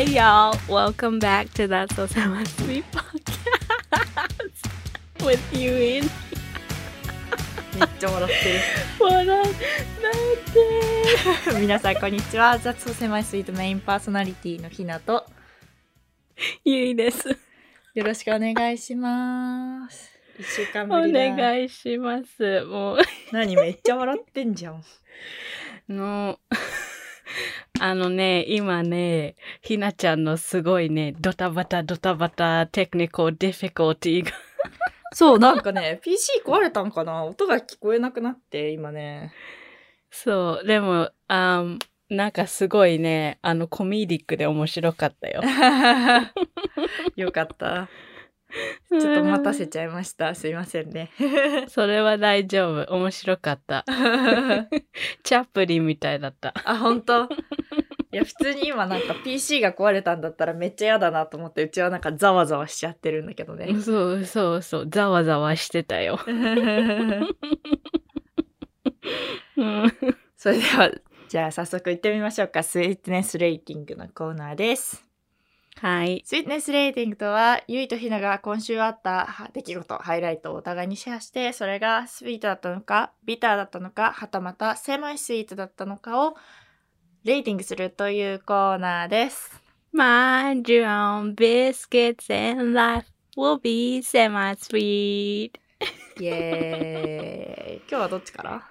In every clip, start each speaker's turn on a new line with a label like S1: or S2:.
S1: Oh, hey y'all. Welcome back to That's So Semi Sweet Podcast with you in
S2: めっちゃ笑って
S1: 笑なんて
S2: る皆さんこんにちは。雑草狭いスイートメインパーソナリティのひなと。
S1: ゆいです。
S2: よろしくお願いします。一週間
S1: お
S2: ぶりだ。
S1: 願いします。も
S2: 何？めっちゃ笑ってんじゃん。
S1: う、の、あのね、今ね、ひなちゃんのすごいね、ドタバタドタバタテクニカルディフィコルティが。
S2: そうなんかね PC 壊れたんかな？音が聞こえなくなって今ね
S1: そう、でも、あんなんかすごいね、あのコミディックで面白かったよ。
S2: よかった ちょっと待たせちゃいましたすいませんね
S1: それは大丈夫。面白かった。チャップリンみたいだった。
S2: あ本当？いや普通に今なんか PC が壊れたんだったらめっちゃ嫌だなと思ってうちはなんかざわざわしちゃってるんだけどね
S1: そうそうそう。ざわざわしてたよ。うん
S2: それではじゃあ早速行ってみましょうかスイートネスレーティングのコーナーです
S1: はい。
S2: スイートネスレーティングとはゆいとひなが今週あったは出来事ハイライトをお互いにシェアしてそれがスイートだったのかビターだったのかはたまたセマイスイートだったのかをレーティングするというコーナーです
S1: your own biscuits and life will be semi-sweet.
S2: イエーイ今日はどっちから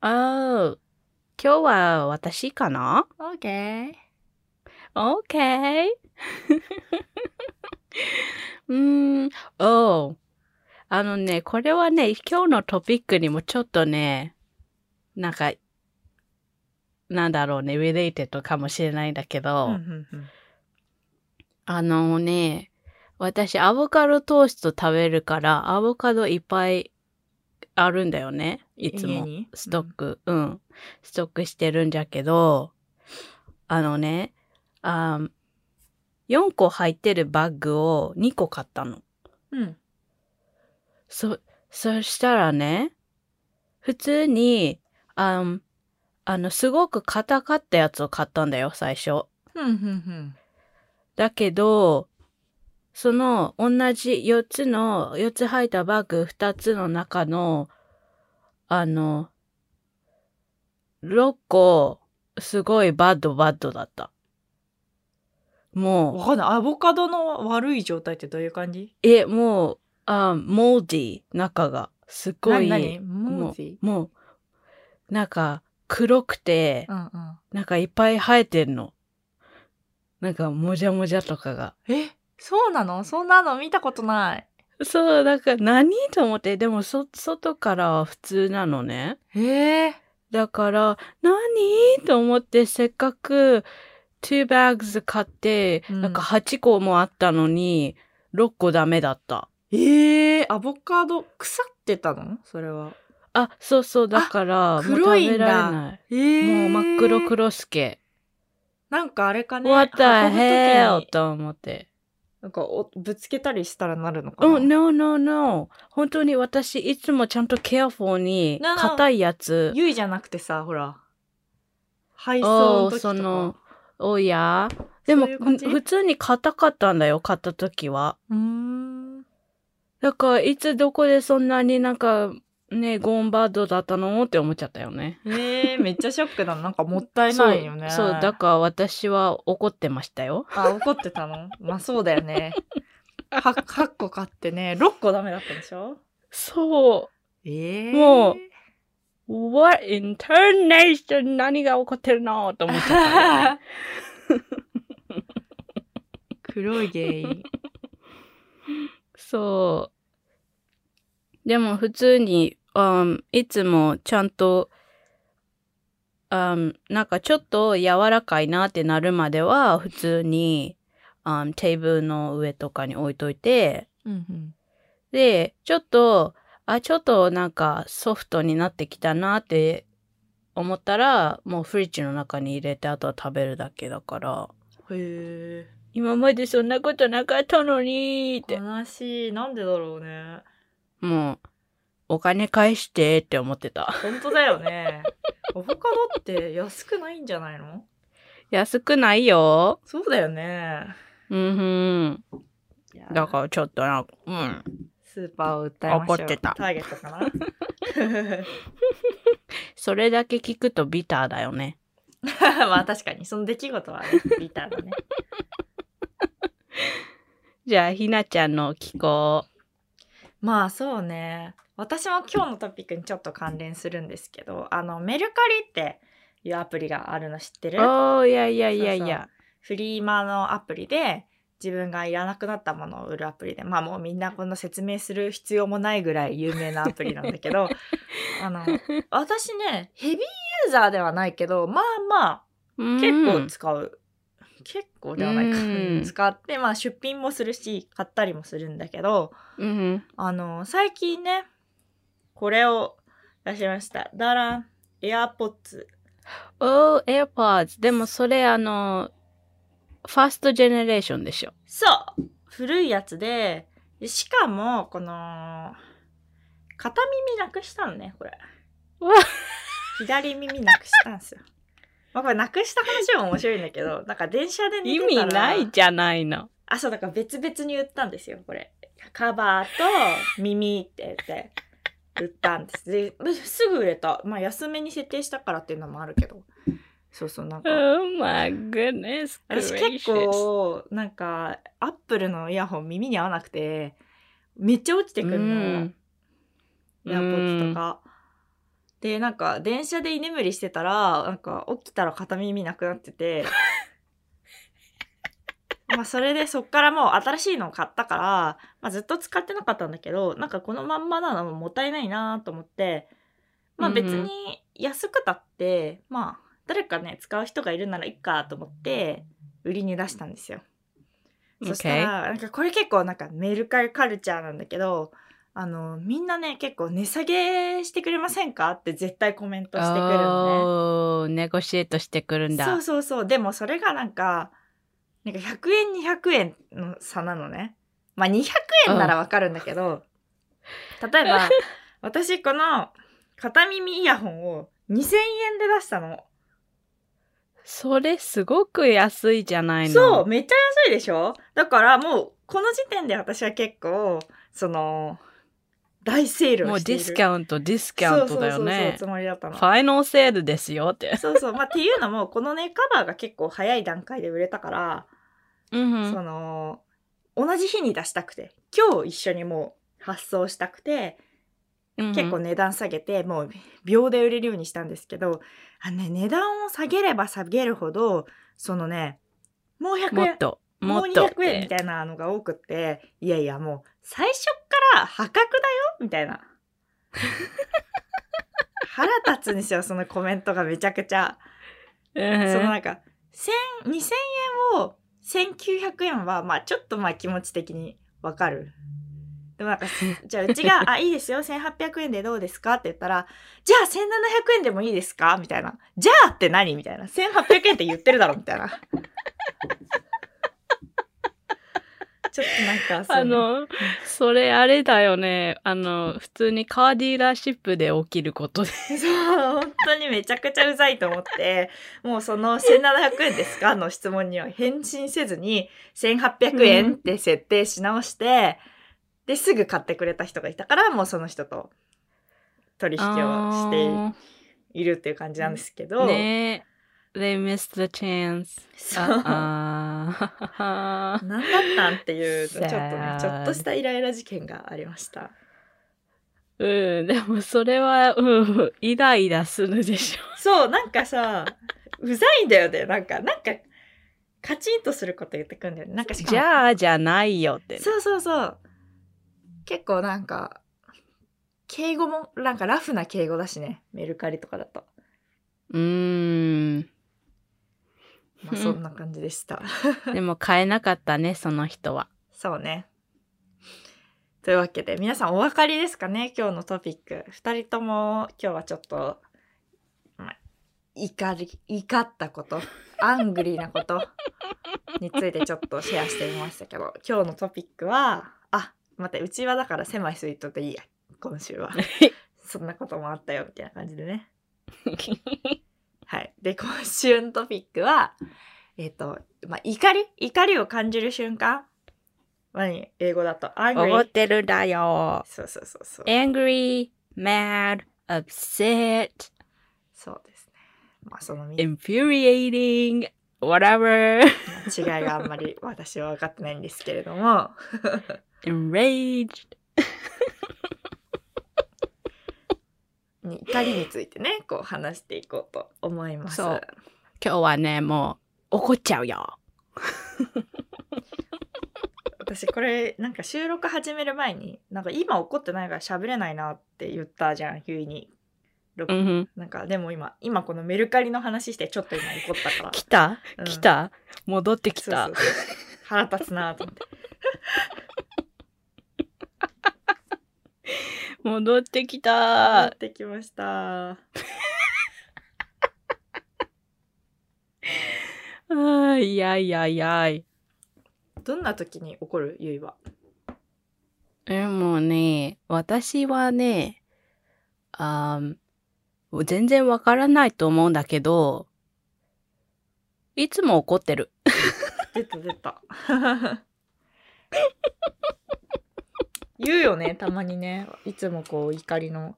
S1: ？Oh, 今日は私かな
S2: ?OK
S1: ?Okay. うーん、oh. あのね、これはね、今日のトピックにもちょっとね、なんか、なんだろうね、related かもしれないんだけど、
S2: うんうんうん
S1: あのね、私アボカドトースト食べるから、アボカドいっぱいあるんだよね。いつも。ストック、うん、ストックしてるんじゃけど、あのね、あー4個入ってるバッグを2個買ったの。
S2: うん
S1: そ、そしたらね、普通に、あんあの、すごく硬かったやつを買ったんだよ、最初。
S2: うんうんうん
S1: だけど、その同じ4つの、4つ入ったバッグ2つの中の、あの、6個、すごいバッドバッドだった。もう、
S2: わかんない。アボカドの悪い状態ってどういう感じ？
S1: え、もう、あ、モーディー、中が。すっごい、
S2: 何何モーディ
S1: もう、もうなんか、黒くて、
S2: うんうん。
S1: なんかいっぱい生えてんの。なんか、もじゃもじゃとかが。
S2: え、そうなの？そんなの？見たことない。
S1: そう、だから何と思って、でもそ、外からは普通なのね。
S2: ええ
S1: だから、何？と思って、せっかく、2 bags 買って、
S2: うん
S1: なんか8個もあったのに、6個ダメだった。
S2: ええアボカド腐ってたの？それは。
S1: あ、そうそう、だから、もう食
S2: 黒いんだ
S1: べられない。
S2: え
S1: もう真っ黒黒助。
S2: なんかあれかね。
S1: What the
S2: 運ぶ時
S1: hell?
S2: に
S1: と思って。
S2: なんかおぶつけたりしたらなるのかな？
S1: うん no, no, no. 本当に私、いつもちゃんとケアフォーに.硬いやつ。
S2: ゆいじゃなくてさ、ほら。配送の時とか。
S1: その、おやでも普通に硬かったんだよ、買った時は。
S2: うーん。
S1: だから、いつどこでそんなになんか、ね、ゴーンバードだったのって思っちゃったよね。
S2: ええめっちゃショックだな。なんか もったいないよね。
S1: そう、そうだから私は怒ってましたよ。
S2: あ、怒ってたの？まあそうだよね。は8個買ってね、6個ダメだったでしょ？
S1: そ
S2: ええ
S1: もうう。What in tarnation? 何が起こってるの？と思っちゃったよね。
S2: 黒い原因。
S1: そう。でも普通に、うん、いつもちゃんと、うん、なんかちょっと柔らかいなってなるまでは普通に、うん、テーブルの上とかに置いといて、
S2: うんうん。
S1: で、ちょっと、あ、ちょっとなんかソフトになってきたなって思ったら、もうフリッジの中に入れてあとは食べるだけだから、
S2: へえ。
S1: 今までそんなことなかったのにって、
S2: 悲しい。なんでだろうね。
S1: もう、お金返してって思ってた。
S2: 本当だよね。アボカドって安くないんじゃないの？
S1: 安くないよ。
S2: そうだよね。
S1: うんふん。だからちょっとなんか、うん。
S2: スーパーを訴えましょう。
S1: 怒ってた
S2: ターゲットかな？
S1: それだけ聞くとビターだよね。
S2: まあ確かに、その出来事はね、ビターだね。
S1: じゃあ、ひなちゃんの気候。
S2: まあそうね。私も今日のトピックにちょっと関連するんですけど、あの、メルカリっていうアプリがあるの知ってる？
S1: おー、いやいやいやいや。
S2: フリーマのアプリで自分がいらなくなったものを売るアプリでまあもうみんなこの説明する必要もないぐらい有名なアプリなんだけど あの私ねヘビーユーザーではないけどまあまあ結構使う、結構ではないか、
S1: うん
S2: 使ってまあ出品もするし買ったりもするんだけど
S1: うん。うん。
S2: あの最近ねこれを出しましたダラン AirPods
S1: おー、AirPods。でもそれあの、ファーストジェネレーションでしょ。
S2: そう。古いやつででしかもこの片耳なくしたのねこれ。左耳なくしたんですよ。まあこれなくした話も面白いんだけど なんか電車で寝
S1: 意
S2: てたら
S1: 味ないじゃないの。
S2: あそうだから別々に売ったんですよこれ。カバーと耳って言って売ったんです。ですぐ売れた。まあ安めに設定したからっていうのもあるけどそうそうなんか。
S1: Oh my goodness
S2: 私.結構なんかアップルのイヤホン耳に合わなくてめっちゃ落ちてくるの、
S1: うん。
S2: エアポッツとか。でなんか電車で居眠りしてたらなんか起きたら片耳なくなってて。まあそれでそっからもう新しいのを買ったから、まあ、ずっと使ってなかったんだけどなんかこのまんまなのももったいないなと思って。まあ別に安くたって、まあ誰かね使う人がいるならいいかと思って売りに出したんですよ。そしたら、なんかこれ結構なんかメルカリカルチャーなんだけど、あの、みんなね、結構値下げしてくれませんかって絶対コメントしてくるの
S1: おー、ネゴシエートしてくるん
S2: ね。
S1: だ。
S2: そうそうそう。でもそれがなんか、なんか100円200円の差なのね。まあ200円ならわかるんだけど、例えば、私この片耳イヤホンを2000円で出したの。
S1: それすごく安いじゃないの。
S2: そう、めっちゃ安いでしょ？だからもう、この時点で私は結構、その、大セール
S1: もう。ディスカウント、ディスカウントだよ
S2: そうそうそうそう
S1: ね。
S2: つもりだったの
S1: フ。ァイナルセールですよって。
S2: そうそう。まあ、っていうのも、このね、カバーが結構早い段階で売れたから、
S1: うん
S2: その、同じ日に出したくて、今日一緒にもう発送したくて、
S1: うん
S2: 結構値段下げて、もう秒で売れるようにしたんですけど、あのね、値段を下げれば下げるほど、そのね、もう100円
S1: もっ、と、
S2: もう
S1: もっとっ
S2: 200円み
S1: て。
S2: たいなのが多くって、いやいやもう最初から破格だよみたいな。腹立つんですよ、そのコメントがめちゃくちゃ。
S1: うん
S2: そのなんか、1000 2000円を1900円は、まあちょっとまあ気持ち的にわかる。でもなんか、じゃあうちが、あ、いいですよ、1800円でどうですか？って言ったら、じゃあ1700円でもいいですか？みたいな。じゃあって何？みたいな。1800円って言ってるだろみたいな。ちょっとなんか、
S1: あの、それあれだよね。あの、普通にカーディーラーシップで起きることで。
S2: そう、本当にめちゃくちゃうざいと思って、もうその1700円ですか？の質問には返信せずに、1800円って設定し直して、で、すぐ買ってくれた人がいたから、もうその人と取引をしているっていう感じなんですけど、
S1: ねえ。They missed the chance.
S2: そう。
S1: ああ
S2: 何だったんっていう、ちょっとねちょっとしたイライラ事件がありました。
S1: うん、でもそれは、うん、イライラするでしょ。
S2: そう、なんかさ、うざいんだよね。なんか、なんか、カチンとすること言ってくんだよね。なんか
S1: じゃあじゃないよってね。
S2: そうそうそう。結構なんか、敬語も、なんかラフな敬語だしね。メルカリとかだと。
S1: うーん。
S2: まあそんな感じでした。
S1: でも買えなかったね、その人は。
S2: そうね。というわけで、皆さんお分かりですかね今日のトピック。二人とも今日はちょっと、まあ、怒り、怒ったこと、アングリーなことについてちょっとシェアしてみましたけど、今日のトピックは、あ、待って、うちはだから狭いスイートでいいや、今週は。そんなこともあったよ、みたいな感じでね。はい。で、今週のトピックは、えっ、と、まあ、怒り？怒りを感じる瞬間？何？英語だと。
S1: 怒
S2: angry
S1: ってるんだよ。
S2: そうそうそうそう。
S1: angry, mad, upset,
S2: そうですね。まあ、その3
S1: infuriating, whatever,
S2: 違いがあんまり私は分かってないんですけれども。
S1: Enraged.
S2: に怒りについてね、こう話していこうと思います。
S1: そう今日はね、もう怒っちゃうよ。
S2: 私これなんか収録始める前になんか今怒ってないから喋れないなって言ったじゃんゆいに。ろ
S1: うん
S2: なんかでも今今このメルカリの話してちょっと今怒ったから。
S1: 来た？
S2: うん
S1: 来た？戻ってきた？
S2: 腹立つなと思って。
S1: 戻ってき
S2: 戻
S1: た
S2: ってきました。
S1: あーいやいやいやい。
S2: どんな時に怒る？ゆいは。
S1: でもね、私はね、あー全然わからないと思うんだけど、いつも怒ってる。
S2: 出た出た。言うよねたまにねいつもこう怒りの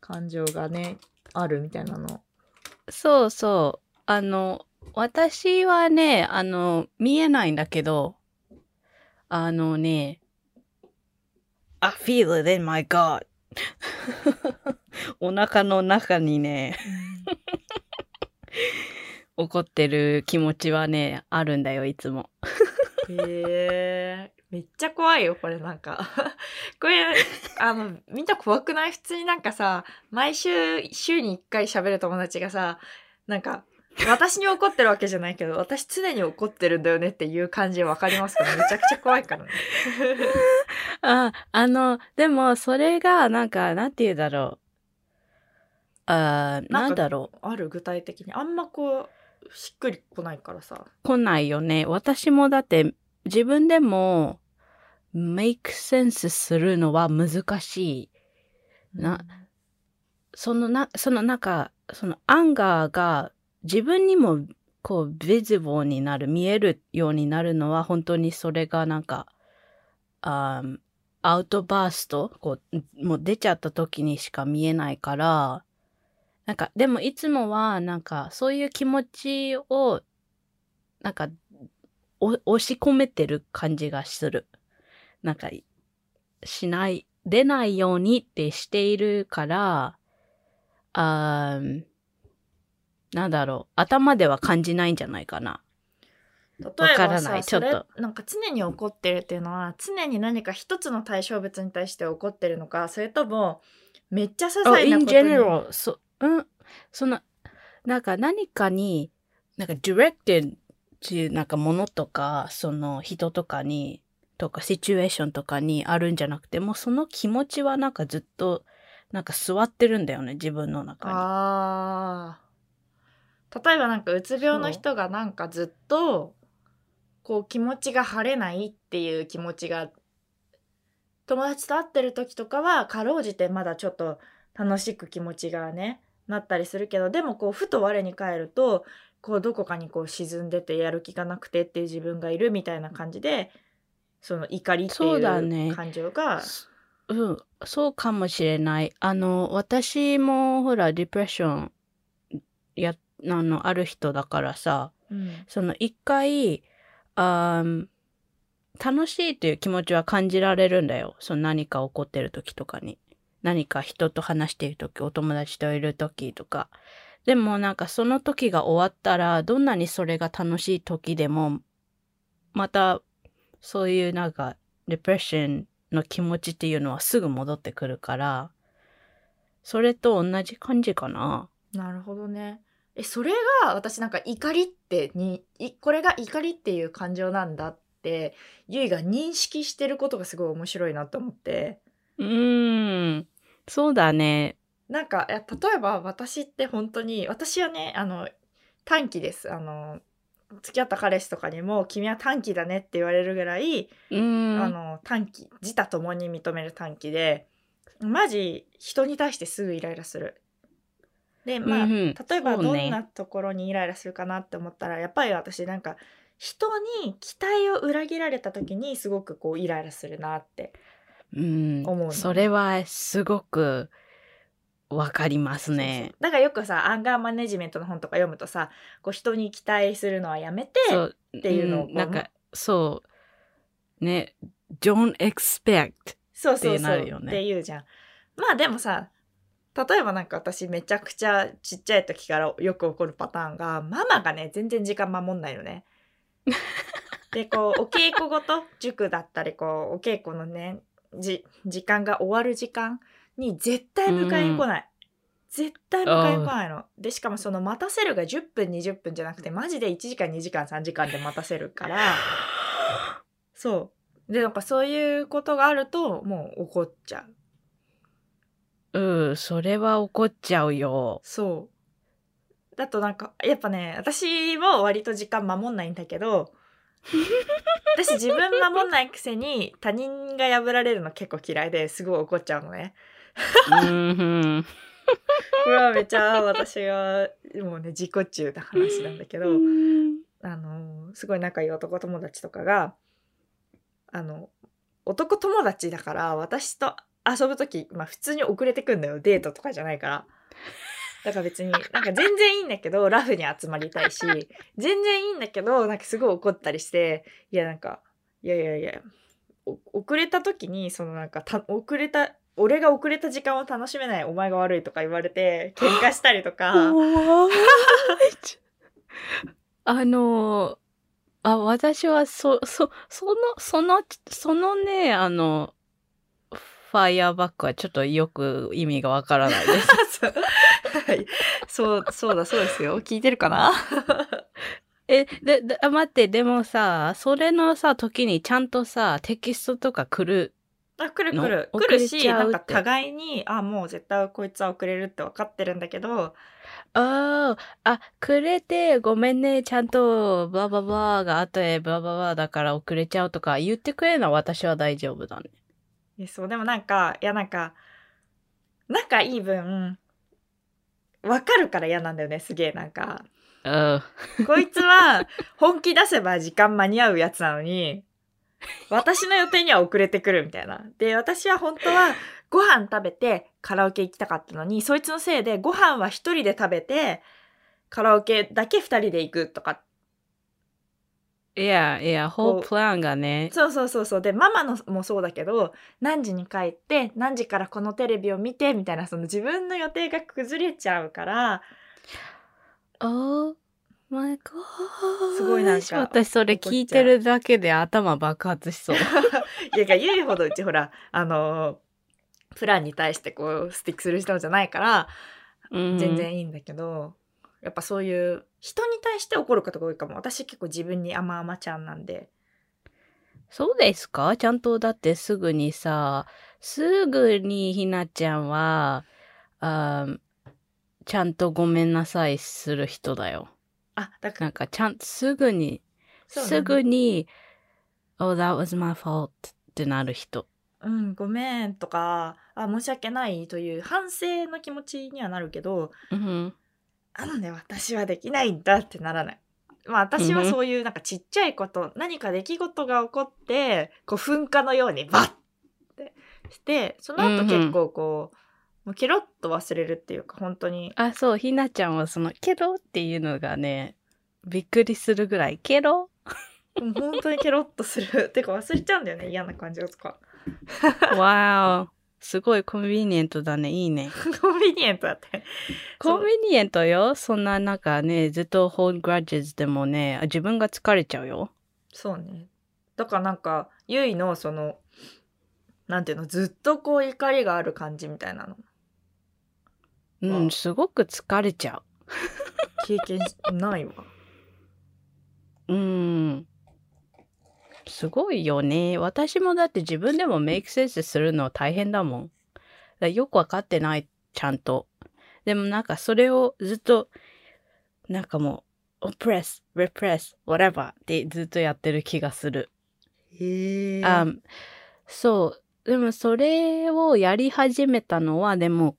S2: 感情がねあるみたいなの。
S1: そうそう。あの、私はね、あの、見えないんだけど、あのね、I feel it in my God. お腹の中にね、怒ってる気持ちはね、あるんだよ、いつも。
S2: へえめっちゃ怖いよこれなんか これあのみんな怖くない？普通になんかさ毎週週に1回喋る友達がさなんか私に怒ってるわけじゃないけど私常に怒ってるんだよねっていう感じわかりますか？めちゃくちゃ怖いからね。
S1: あ、あの、でも、それが、なんか、なんて言うだろう。あーなんだろう。
S2: ある具体的にあんまこうしっくりこないからさ。
S1: 来ないよね。私もだって、自分でも、make sense するのは難しい。なそのな、そのなんか、そのアンガーが自分にもこう、ビジボーになる、見えるようになるのは、本当にそれがなんか、アウトバースト、こう、もう出ちゃった時にしか見えないから、なんか、でもいつもは、なんか、そういう気持ちを、なんか、お押し込めてる感じがする。なんか、しない、出ないようにってしているから、あーなんだろう、頭では感じないんじゃないかな。
S2: 例え
S1: わから
S2: ばさそ
S1: ない。ちょっと。
S2: れなんか常に怒ってるっていうのは常に何か一つの対象物に対して怒ってるのかそれともめっちゃ些細なこ
S1: in
S2: とに
S1: general, そ、うん、その、なんか何かに、なんか directed っていうなんかものとか、その人とかに、とかシチュエーションとかにあるんじゃなくて、もうその気持ちはなんかずっと、なんか座ってるんだよね、自分の中に。
S2: あー例えばなんかうつ病の人がなんかずっとこう気持ちが晴れないっていう気持ちが友達と会ってる時とかはかろうじてまだちょっと楽しく気持ちがねなったりするけどでもこうふと我に返るとこうどこかにこう沈んでてやる気がなくてっていう自分がいるみたいな感じでその怒りって
S1: そうだ
S2: い
S1: ね
S2: う感情が
S1: うん、そうかもしれない。あの、私もほら、ディプレッション、や、あの、ある人だからさ、
S2: うん
S1: その一回、あー楽しいという気持ちは感じられるんだよ。その何か起こってる時とかに。何か人と話している時、お友達といる時とか。でもなんかその時が終わったら、どんなにそれが楽しい時でも、またそういうなんか、デプレッションの気持ちっていうのはすぐ戻ってくるから、それと同じ感じかな。
S2: なるほどね。えそれが私なんか怒りってにいこれが怒りっていう感情なんだってゆいが認識してることがすごい面白いなと思って
S1: うーん。そうだね。
S2: なんか例えば私って本当に私はねあの短期ですあの付き合った彼氏とかにも「君は短期だね」って言われるぐらい。あの短期自他ともに認める短期でマジ人に対してすぐイライラする。でまあ、
S1: うんうん
S2: 例えばどんなところにイライラするかなって思ったら、やっぱり私なんか人に期待を裏切られた時にすごくこうイライラするなって
S1: うん
S2: 思うの
S1: それはすごくわかりますね。
S2: だからよくさアンガーマネジメントの本とか読むとさこう人に期待するのはやめてっていうのをこう
S1: んなんかそうね don't expect
S2: そうそうそう
S1: って
S2: 言うじゃん。まあでもさ例えばなんか私めちゃくちゃちっちゃい時からよく起こるパターンがママがね全然時間守んないのね。でこうお稽古ごと塾だったりこうお稽古のねじ時間が終わる時間に絶対迎えに来ない。絶対迎えに来ないの。でしかもその待たせるが10分20分じゃなくてマジで1時間2時間3時間で待たせるからそう。でなんかそういうことがあるともう怒っちゃう。
S1: うんそれは怒っちゃうよ
S2: そう。だとなんか、やっぱね、私も割と時間守んないんだけど、私自分守んないくせに他人が破られるの結構嫌いですごい怒っちゃうのね。
S1: うん
S2: これはめちゃ私がもうね自己中な話なんだけど、あの、すごい仲いい男友達とかが、あの、男友達だから私と遊ぶ時、まあ普通に遅れてくんだよ。デートとかじゃないから。だから別に、なんか全然いいんだけど、ラフに集まりたいし、全然いいんだけど、なんかすごい怒ったりして、いやなんか、いやいやいや、お遅れた時に、そのなんかた、遅れた、俺が遅れた時間を楽しめないお前が悪いとか言われて、喧嘩したりとか、
S1: あのあ私はそそそのそのそのねあのファイヤーバックはちょっとよく意味がわからないです。
S2: そう。はい。そう、そうだ、そうですよ。聞いてるかな？
S1: えでであ待ってでもさそれのさ時にちゃんとさテキストとか来る
S2: あ、来る
S1: の
S2: 来る。来るし、
S1: ちゃうん
S2: か互いに、あ、もう絶対こいつは遅れるって分かってるんだけど、
S1: あーあくれてごめんねちゃんとブラババが後へブラババだから遅れちゃうとか言ってくれるのは私は大丈夫だね
S2: えそう、でもなんか、いやなんか、仲いい分、分かるから嫌なんだよね、すげえなんか。
S1: うん
S2: こいつは本気出せば時間間に合うやつなのに、私の予定には遅れてくるみたいな。で、私は本当はご飯食べてカラオケ行きたかったのに、そいつのせいでご飯は一人で食べて、カラオケだけ二人で行くとか。
S1: いやいや、ホープランがね、
S2: そうそうそうそう。で、ママのもそうだけど、何時に帰って、何時からこのテレビを見て、みたいな、その自分の予定が崩れちゃうから、
S1: Oh my god.
S2: すごいなんか
S1: 私それ聞いてるだけで頭爆発しそう。
S2: いや、言うほどうちほら、あの、プランに対してこう、スティックする人じゃないから、
S1: うん
S2: 全。然いいんだけど、やっぱそういう人に対して怒ることが多いかも私結構自分に甘々ちゃんなんで
S1: そうですか？ちゃんとだってすぐにさ、すぐにひなちゃんは、あーちゃんとごめんなさいする人だよ。
S2: あだから
S1: なんかちゃん、すぐに、
S2: そうね
S1: すぐに、Oh, that was my fault ってなる人。
S2: うんごめんとかあ申し訳ないという反省の気持ちにはなるけど
S1: うん。
S2: あのね私はできないんだってならない。まあ私はそういうなんかちっちゃいこと、何か出来事が起こってこう噴火のようにバッってしてその後結構こう、もうケロッと忘れるっていうか本当に
S1: あ、そう、ひなちゃんはその、ケロっていうのがね、びっくりするぐらい、ケロ？
S2: 本当にケロッとするてか忘れちゃうんだよね嫌な感情とか
S1: わーすごいコンビニエントだね。いいね。
S2: コンビニエントだって
S1: コンビニエントよ。そんななんかね、ずっと hold grudges でもね、自分が疲れちゃうよ。
S2: そうねだからなんかゆいのそのなんていうのずっとこう怒りがある感じみたいなの
S1: うん、
S2: あ
S1: すごく疲れちゃ
S2: 経験しないわ
S1: う。うん。すごいよね。私もだって自分でもメイクセンスするの大変だもん。よくわかってない、ちゃんと。でもなんかそれをずっと、なんかもう、oppress, repress, whatever ってずっとやってる気がする。
S2: へえ
S1: あそう。でもそれをやり始めたのは、でも、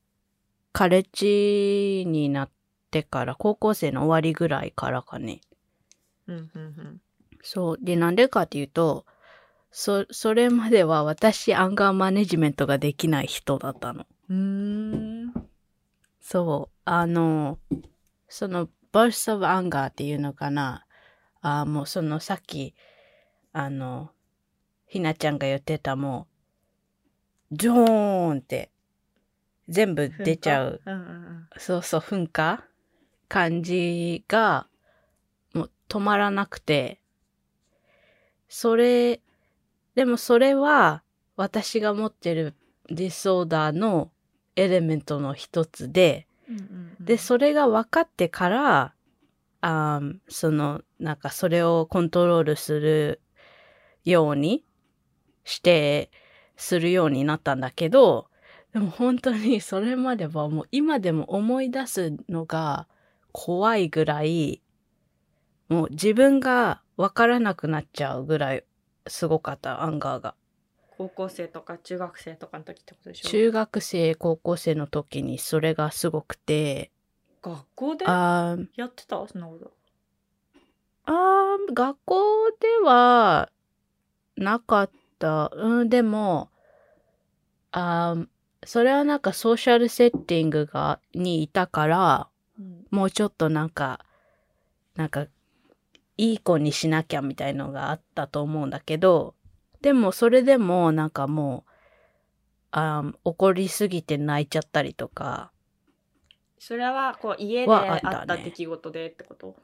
S1: カレッジになってから、高校生の終わりぐらいからかね。
S2: うんうん
S1: そう。で、なんでかっていうと、そ、それまでは私アンガーマネジメントができない人だったの。
S2: うん。
S1: そう。あの、その、burst of anger っていうのかな。あもうそのさっき、あの、ひなちゃんが言ってたもう、ドーンって、全部出ちゃう。
S2: うんうんうん。
S1: そうそう、噴火感じが、もう止まらなくて、それ、でもそれは私が持ってるディソーダーのエレメントの一つで、
S2: うんうんうん
S1: で、それが分かってから、あーその、なんかそれをコントロールするようにして、するようになったんだけど、でも本当にそれまではもう今でも思い出すのが怖いぐらい、もう自分が分からなくなっちゃうぐらいすごかった、アンガーが。
S2: 高校生とか中学生とかの時ってことでしょ？
S1: 中学生、高校生の時にそれがすごくて、
S2: 学校で？やってた？そんなこと。
S1: あー学校ではなかった。うん、でも、あーそれはなんかソーシャルセッティングが、にいたから、
S2: うん。
S1: もうちょっとなんか、なんか、いい子にしなきゃみたいのがあったと思うんだけど、でもそれでもなんかもう、あー怒りすぎて泣いちゃったりとか、
S2: それはこう家で
S1: は
S2: あっ
S1: た
S2: 出来事でってこと？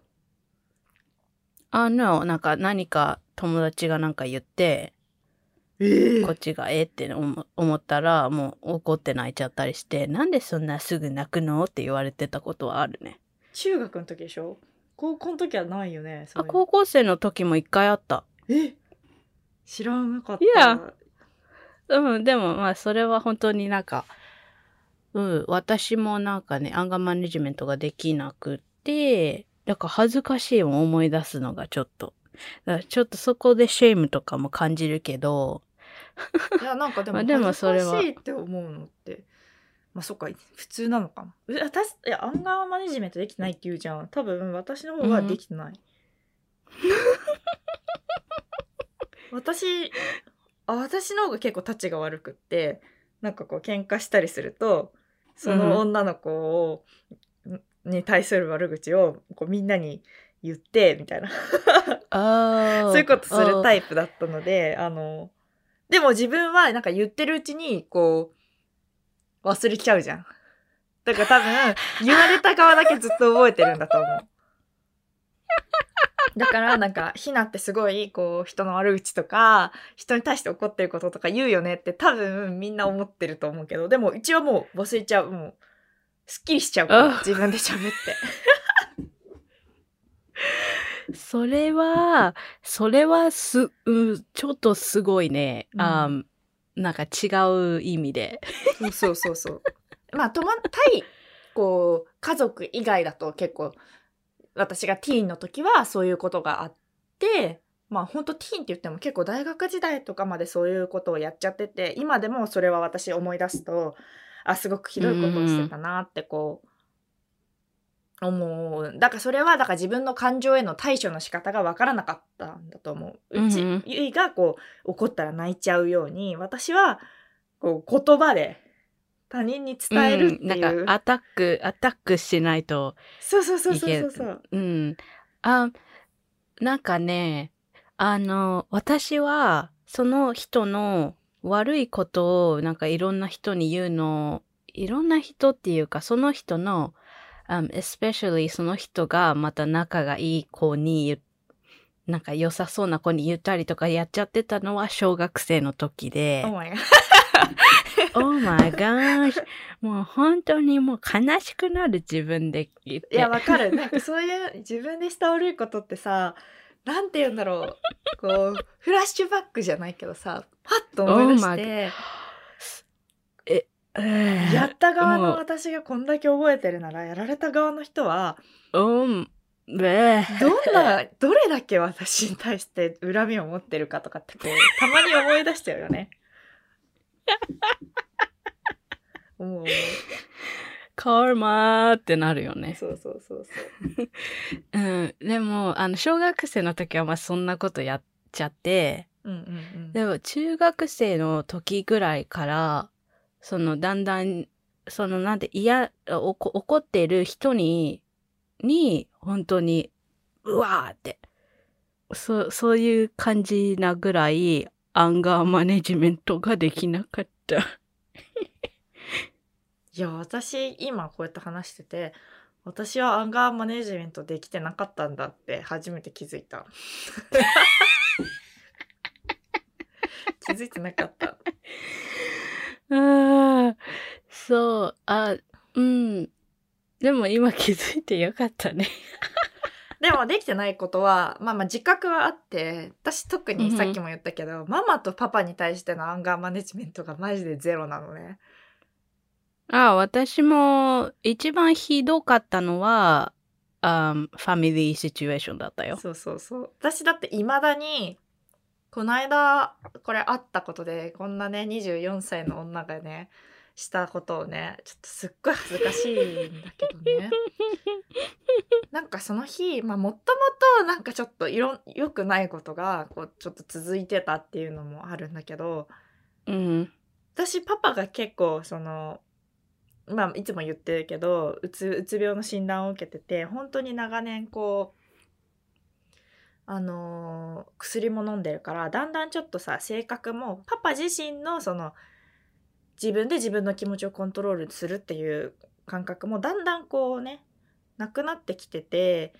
S1: あの、なんか何か友達がなんか言って、
S2: ええ
S1: こっちがえって思思ったら、もう怒って泣いちゃったりして、なんでそんなすぐ泣くの？って言われてたことはあるね。
S2: 中学の時でしょ？高校の時はないよね。
S1: あ、高校生の時も一回あった。
S2: え？知らなかった。
S1: いやうん、でもまあそれは本当になんか、うん、私もなんかね、アンガーマネジメントができなくて、だから恥ずかしいもん思い出すのがちょっと。だからちょっとそこで shame とかも感じるけど、
S2: いやなんかでも恥ずか
S1: それは。
S2: しいって思うのってまあそっか普通なのかなう私いやアンガーマネジメントできてないって言うじゃん。多分私の方ができてない、私あ私の方が結構タチが悪くってなんかこう喧嘩したりするとその女の子を、に対する悪口をこうみんなに言ってみたいな。
S1: あ
S2: そういうことするタ
S1: イ
S2: イプだったので、あの、でも自分はなんか言ってるうちに、こう、忘れちゃうじゃん。だから多分、言われた側だけずっと覚えてるんだと思う。だからなんか、ひなってすごい、こう、人の悪口とか、人に対して怒ってることとか言うよねって多分みんな思ってると思うけど、でもうちはもう忘れちゃう。もう、すっきりしちゃうから
S1: あ、
S2: 自分で喋って。
S1: それは、それはす、うん、ちょっとすごいね。
S2: うん
S1: なんか違う意味で。
S2: そうそうそうそう。まあ、とま、対、こう、家族以外だと結構、私がティーンの時はそういうことがあって、まあ本当ティーンって言っても結構大学時代とかまでそういうことをやっちゃってて、今でもそれは私思い出すと、あ、すごくひどいことをしてたなってこう、思う。だからそれは、だから自分の感情への対処の仕方がわからなかったんだと思う。うち、
S1: うんうん
S2: ゆいがこう、怒ったら泣いちゃうように、私は、こう、言葉で他人に伝えるって
S1: うん、
S2: いう。
S1: なんかアタック、アタックしないと。
S2: そうそうそうそうそうそう。
S1: うん。あ、なんかね、あの、私は、その人の悪いことを、なんかいろんな人に言うの、いろんな人っていうか、その人の、um, especially その人がまた仲がいい子になんか良さそうな子に言ったりとかやっちゃってたのは小学生の時で
S2: Oh、my god.
S1: Oh my gosh! もう本当にもう悲しくなる自分で言って。
S2: いや、わかる。なんかそういう自分でした悪いことってさ、なんて言うんだろう。こう、フラッシュバックじゃないけどさ、パッと思い出
S1: Oh
S2: して、
S1: や
S2: やった側の私がこんだけ覚えてるなら、やられた側の人は、
S1: うん。べ
S2: どんな、どれだけ私に対して恨みを持ってるかとかってこう、たまに思い出しちゃうよね。思う思う。
S1: カーマーってなるよね。
S2: そうそうそうそう。
S1: うん。でも、あの、小学生の時はまあそんなことやっちゃって、
S2: うんうんうん。
S1: でも中学生の時ぐらいから、そのだんだん、そのなんで嫌、怒ってる人に、に、本当に、うわーって、そ、そういう感じなぐらい、アンガーマネジメントができなかった。
S2: いや、私、今こうやって話してて、私はアンガーマネジメントできてなかったんだって初めて気づいた。気づいてなかった。
S1: ああ、そう、あ、うん。でも今気づいてよかったね。
S2: でもできてないことは、まあまあ自覚はあって、私特にさっきも言ったけど、ママとパパに対してのアンガーマネジメントがマジでゼロなのね。
S1: あ、私も一番ひどかったのは、あファミリーシチュエーションだったよ。
S2: そうそうそう。私だって未だに、この間、これあったことで、こんなね、24歳の女がね、したことをね、ちょっとすっごい恥ずかしいんだけどね。なんかその日、まあもともとなんかちょっといろん、良くないことが、こう、ちょっと続いてたっていうのもあるんだけど、
S1: うん。
S2: 私パパが結構そのまあいつも言ってるけどうつうつ病の診断を受けてて本当に長年こうあのー薬も飲んでるからだんだんちょっとさ性格もパパ自身のその自分で自分の気持ちをコントロールするっていう感覚もだんだんこうねなくなってきてて、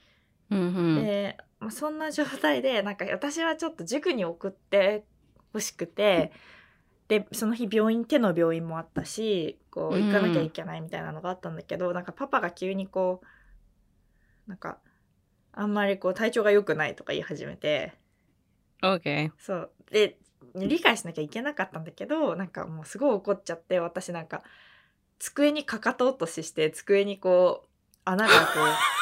S1: うんうん。
S2: で、まあ、そんな状態でなんか私はちょっと塾に送ってほしくてでその日病院手の病院もあったしこう行かなきゃいけないみたいなのがあったんだけど、なんかパパが急にこうなんかあんまりこう体調が良くないとか言い始めて
S1: OK。
S2: そうで理解しなきゃいけなかったんだけどなんかもうすごい怒っちゃって私なんか机にかかと落としして机にこう穴が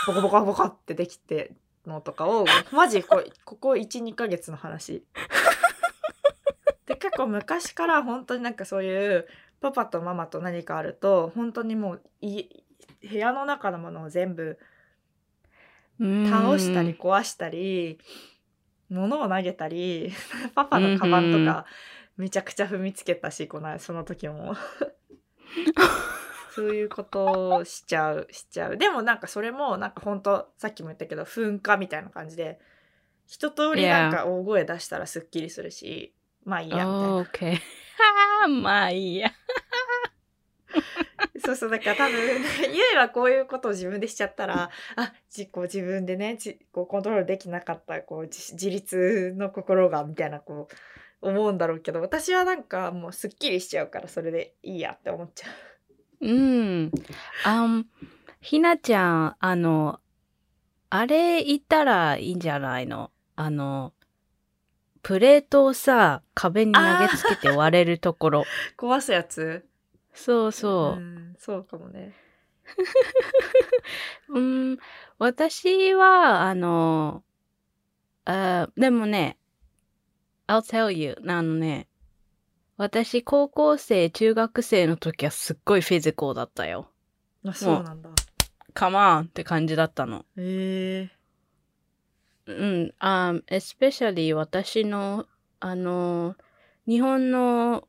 S2: こうボコボコボコってできてのとかをマジこうここ12ヶ月の話。で結構昔から本当になんかそういうパパとママと何かあると本当にもうい部屋の中のものを全部倒したり壊したり物を投げたり パパのカバンとかめちゃくちゃ踏みつけたしこのその時も。そういうことをしちゃうしちゃう。でもなんかそれもなんか本当さっきも言ったけど噴火みたいな感じで一通りなんか大声出したらすっきりするしまあいいやみたいな。
S1: OK。はあ、まあいいや。
S2: そうそうだから多分 ゆいはこういうことを自分でしちゃったらあじこう自分でねじこうコントロールできなかったこう自自立の心がみたいなこう思うんだろうけど私はなんかもうすっきりしちゃうからそれでいいやって思っちゃ
S1: うん。あん、ひなちゃん、あの、あれ言ったらいいんじゃないの？あの、プレートをさ、壁に投げつけて割れるところ。
S2: う 壊すやつ？
S1: そうそう。
S2: んそうかもね
S1: うん、私は、あの、あでもね、I'll tell you, あのね、私、高校生、中学生の時はすっごいフィジカルだったよ。
S2: あそうなんだ
S1: Come on! って感じだったの。
S2: へえ
S1: うん、あ、especially 私の、あの、日本の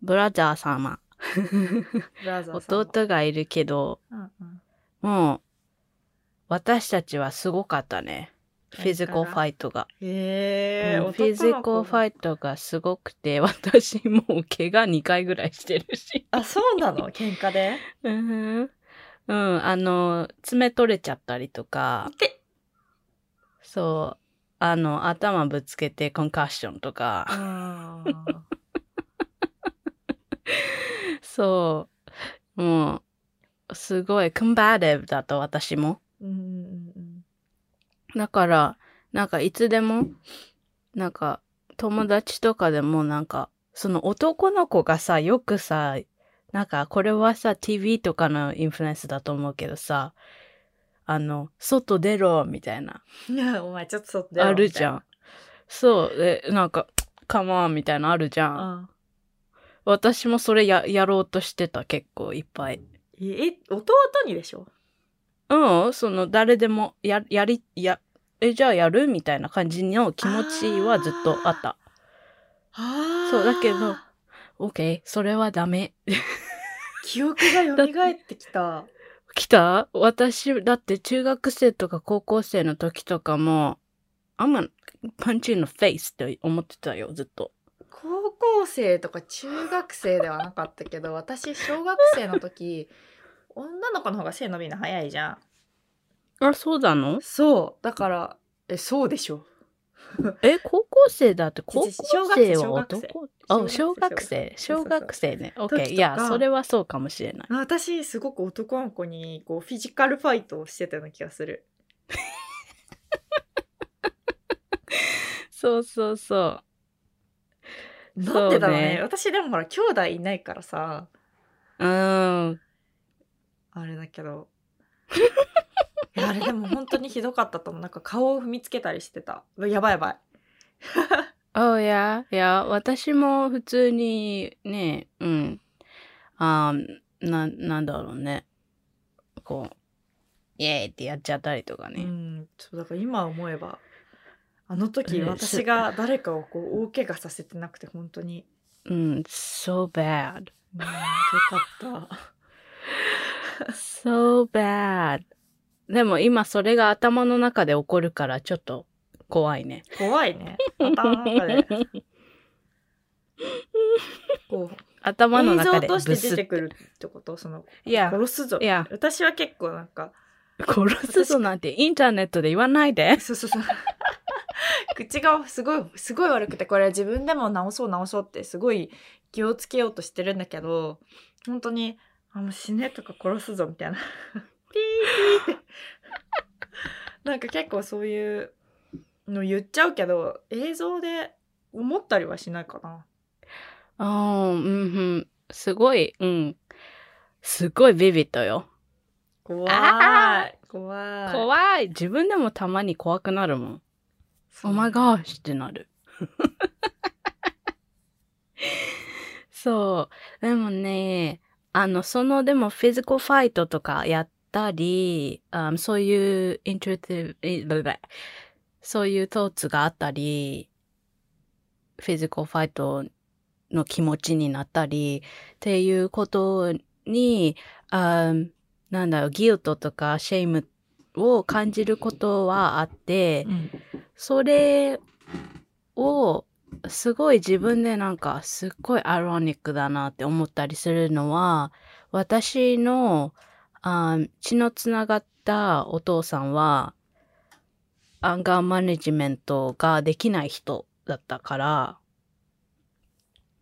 S1: ブラザー様、弟がいるけど、
S2: うんうん。
S1: もう、私たちはすごかったね。フィジカルファイトが。
S2: へえ、
S1: うんフィジカルファイトがすごくて、私もう怪我2回ぐらいしてるし。
S2: あそうなの？喧嘩で？
S1: うん、うん、あの、爪取れちゃったりとか、
S2: で？
S1: そう、あの、頭ぶつけてコンカッションとか、そう、もう、すごいコンバティブだと私も。だから、なんかいつでも、なんか友達とかでもなんか、その男の子がさ、よくさ、なんかこれはさ、TV とかのインフルエンスだと思うけどさ、あの、外出ろ、みたいな、
S2: い やお前ちょっと外出ろ
S1: あるじゃ
S2: み
S1: ん。そう、で、なんか、カモンみたいなのあるじゃん。私もそれややろうとしてた、結構いっぱい。
S2: え、弟にでしょ？
S1: うん、その誰でもや、やり、や、え、じゃあやる？みたいな感じの気持ちはずっとあった。
S2: あ
S1: そうだけど OK、それはダメ。
S2: 記憶が蘇ってきた。
S1: 来た？私、だって中学生とか高校生の時とかも、I'm gonna punch you in the face って思ってたよ、ずっと。
S2: 高校生とか中学生ではなかったけど私小学生の時女の子の方が背伸びるの早いじゃん
S1: あ、そうなの？
S2: そうだからえそうでしょ
S1: え、高校生だって高校
S2: 小学
S1: 生は男あ、小
S2: 小
S1: 学
S2: 学
S1: 生。
S2: 生
S1: 小学生ね。
S2: そうそう
S1: OK。
S2: 時とか
S1: いや、それはそうかもしれない。
S2: 私すごく男の子にこうフィジカルファイトをしてたような気がする
S1: そうそうそう。
S2: なんでだろうね。
S1: ね。
S2: 私でもほら兄弟いないからさ。
S1: うーん。
S2: あれだけど。いやあれでも本当にひどかったと思う。なんか顔を踏みつけたりしてた。やばいやばい。
S1: あいや、いや、私も普通にね、うん。あーな、なんだろうね。こう、イエーイってやっちゃったりとか
S2: う
S1: ね。
S2: んそうだから今思えばあの時
S1: うん
S2: 私が誰かをこう大怪我させてなくて本当に、
S1: うん、so bad.
S2: うん、よかった。
S1: so bad. でも今それが頭の中で起こるからちょっと怖いね。
S2: 怖いね頭の中で こう
S1: 頭の
S2: 映像
S1: 中で
S2: として出てくるってこと？その
S1: いや、
S2: 殺すぞ
S1: いや
S2: 私は結構なんか
S1: 殺すぞなんてインターネットで言わないで。
S2: そうそうそう 口がすごいすごい悪くてこれ自分でも直そう直そうってすごい気をつけようとしてるんだけど本当にあもう死ねとか殺すぞみたいな ピーピーってなんか結構そういうの言っちゃうけど映像で思ったりはしないかな
S1: ああ、うんうん。すごい、うん。すごいビビットよ。
S2: 怖
S1: あ
S2: い怖い
S1: 怖い。自分でもたまに怖くなるもん。
S2: そう
S1: Oh my gosh ってなる。そう。でもね、あの、その、でも、フィジカルファイトとかやったり、あそういう、イントゥティブ、そういう thoughts があったり、 physical fight の気持ちになったり、っていうことに、あなんだろう、 guilt とか shame を感じることはあって、
S2: うん
S1: それをすごい自分でなんかすっごい ironic だなって思ったりするのは私のあ血のつながったお父さんはアンガーマネジメントができない人だったから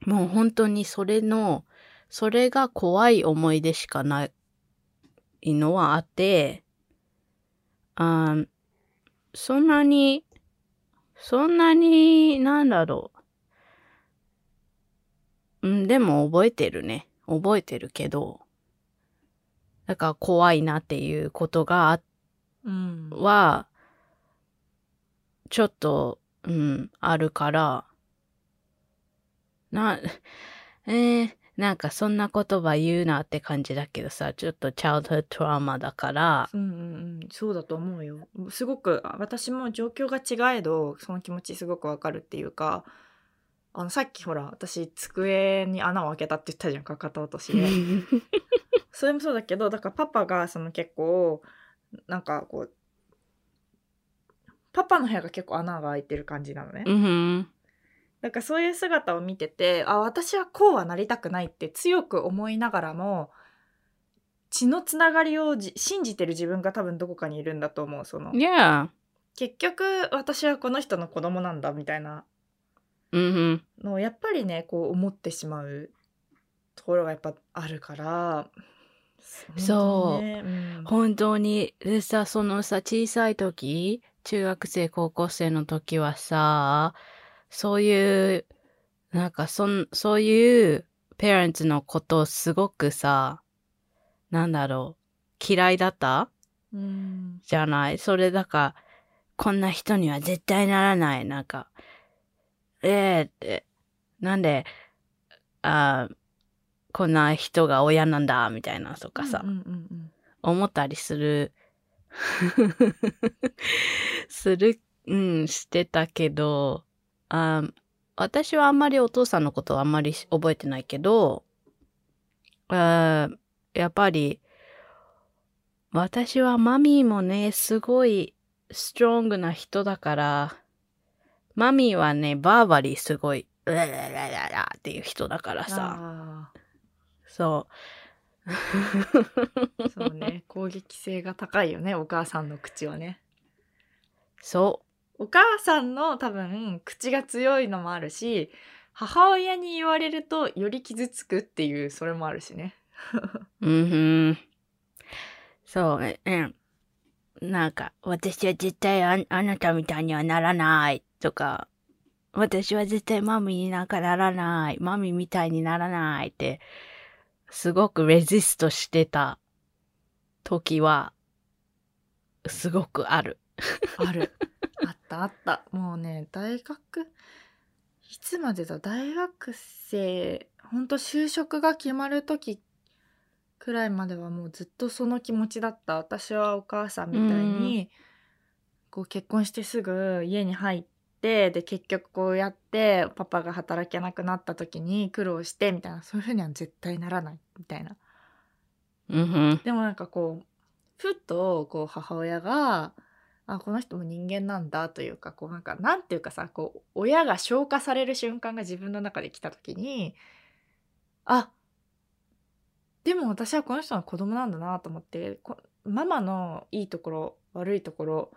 S1: もう本当にそれのそれが怖い思い出しかないのはあってあそんなにそんなに、なんだろう。うん、でも覚えてるね。覚えてるけど。だから怖いなっていうことがあ
S2: うん
S1: は、ちょっと、うん、あるから、な、えー、なんかそんな言葉言うなって感じだけどさ、ちょっとチャイルドトラウマだから、
S2: うんうんうん、そうだと思うよ。すごく私も状況が違えどその気持ちすごくわかるっていうかあのさっきほら私机に穴を開けたって言ったじゃんかかと落としで。それもそうだけどだからパパがその結構なんかこうパパの部屋が結構穴が開いてる感じなのね、
S1: うん、
S2: なんかそういう姿を見ててあ私はこうはなりたくないって強く思いながらも血のつながりをじ信じてる自分が多分どこかにいるんだと思うその。
S1: Yeah.
S2: 結局私はこの人の子供なんだみたいな。のをやっぱりねこう思ってしまうところがやっぱあるから。
S1: そう。
S2: 本当にね。うん。
S1: 本当に、でさ、そのさ、小さい時、中学生、高校生の時はさ、そういう、なんかそん、そういう、ペアレンツのことをすごくさ、なんだろう、嫌いだった？
S2: うん。
S1: じゃない？それだから、こんな人には絶対ならない。なんか、ええって、なんで、あこんな人が親なんだ、みたいなとかさ、思ったりする、する、うん、してたけど、あ私はあんまりお父さんのことはあんまり覚えてないけど、あやっぱり、私はマミーもね、すごいストロングな人だから、マミーはね、バーバリーすごい、ラララララっていう人だからさ、
S2: あ
S1: そう。
S2: ーそうね。攻撃性が高いよねお母さんの口はね。
S1: そ
S2: お母さんの多分口が強いのもあるし母親に言われるとより傷つくっていうそれもあるしね
S1: う。うん。そう、えうん。なんか、私は絶対ああなたみたいにはならないとか、私は絶対マミになんかならない、マミみたいにならないって、すごくレジストしてた時は、すごくある。
S2: あるあったあった。もうね大学いつまでだ？大学生ほんと就職が決まる時くらいまではもうずっとその気持ちだった。私はお母さんみたいにこう結婚してすぐ家に入ってで結局こうやってパパが働けなくなった時に苦労してみたいな。そういうふうには絶対ならないみたいな。
S1: うん。
S2: でもなんかこうふっとこう母親があこの人も人間なんだというかこうなんかなんていうかさこう親が消化される瞬間が自分の中で来た時にあでも私はこの人の子供なんだなと思ってこママのいいところ悪いところ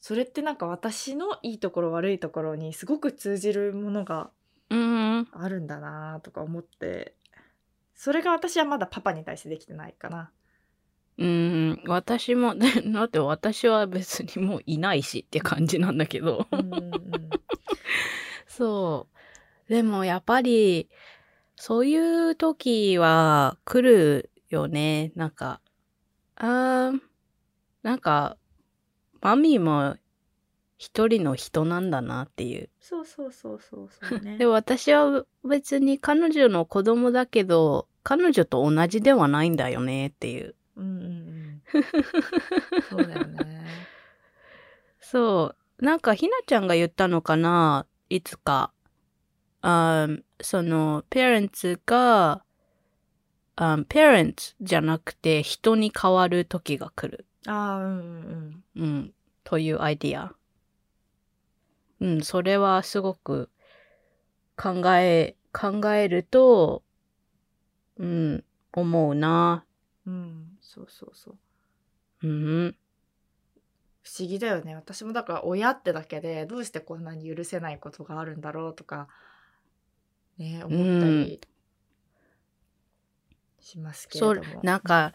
S2: それってなんか私のいいところ悪いところにすごく通じるものが
S1: うん。
S2: あるんだなとか思ってそれが私はまだパパに対してできてないかな。
S1: うん、私も、だって私は別にもういないしって感じなんだけど。
S2: うん
S1: そう。でもやっぱり、そういう時は来るよね。なんか、あーなんか、マミーも一人の人なんだなっていう。
S2: そうそうそうそうそうね。
S1: で、私は別に彼女の子供だけど、彼女と同じではないんだよねっていう。
S2: うんうんうん。そうだよね。
S1: そう。なんか、ひなちゃんが言ったのかないつか。あーその、ペアレンツが、あペアレンツじゃなくて人に変わる時が来る。
S2: ああうんうん
S1: うん。というアイディア。うん、それはすごく考え、考えると、うん、思うな。
S2: うん。うん、そうそうそう。
S1: うん。
S2: 不思議だよね。私もだから親ってだけでどうしてこんなに許せないことがあるんだろうとか、ね、思ったりしますけれ
S1: そ
S2: ども。
S1: う、なんか、